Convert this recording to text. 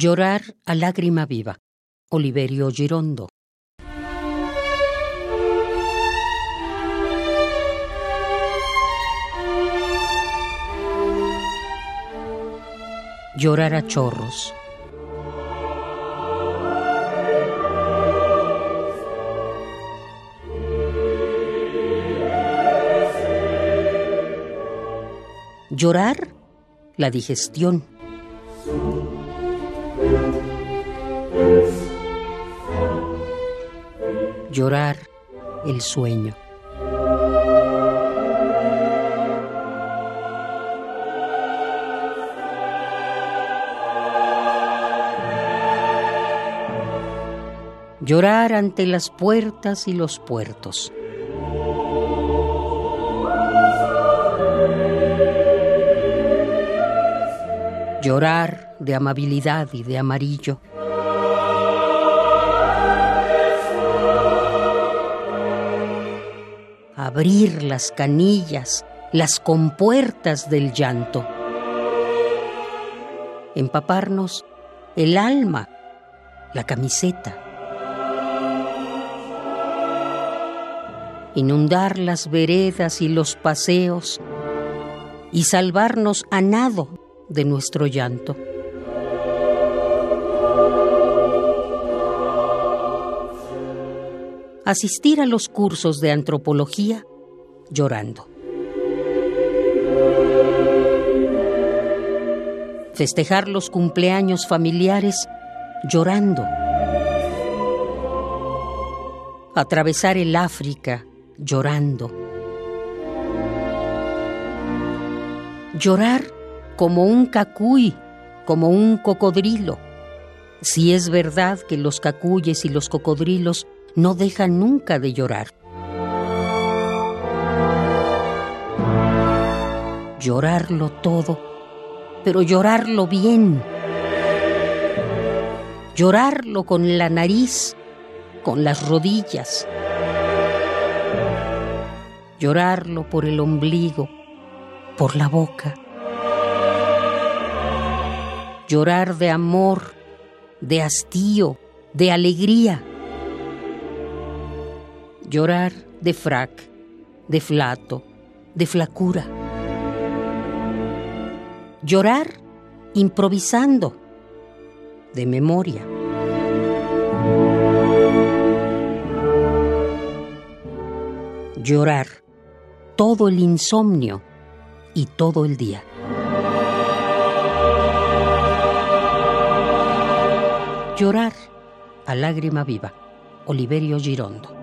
Llorar a lágrima viva. Oliverio Girondo. Llorar a chorros. Llorar la digestión. Llorar el sueño. Llorar ante las puertas y los puertos. Llorar de amabilidad y de amarillo. Abrir las canillas, las compuertas del llanto. Empaparnos el alma, la camiseta. Inundar las veredas y los paseos y salvarnos a nado de nuestro llanto. Asistir a los cursos de antropología llorando. Festejar los cumpleaños familiares llorando. Atravesar el África llorando. Llorar como un cacuy, como un cocodrilo. Si es verdad que los cacuyes y los cocodrilos no dejan nunca de llorar. Llorarlo todo, pero llorarlo bien. Llorarlo con la nariz, con las rodillas. Llorarlo por el ombligo, por la boca llorar de amor, de hastío, de alegría. Llorar de frac, de flato, de flacura. Llorar improvisando, de memoria. Llorar todo el insomnio y todo el día. Llorar a lágrima viva. Oliverio Girondo.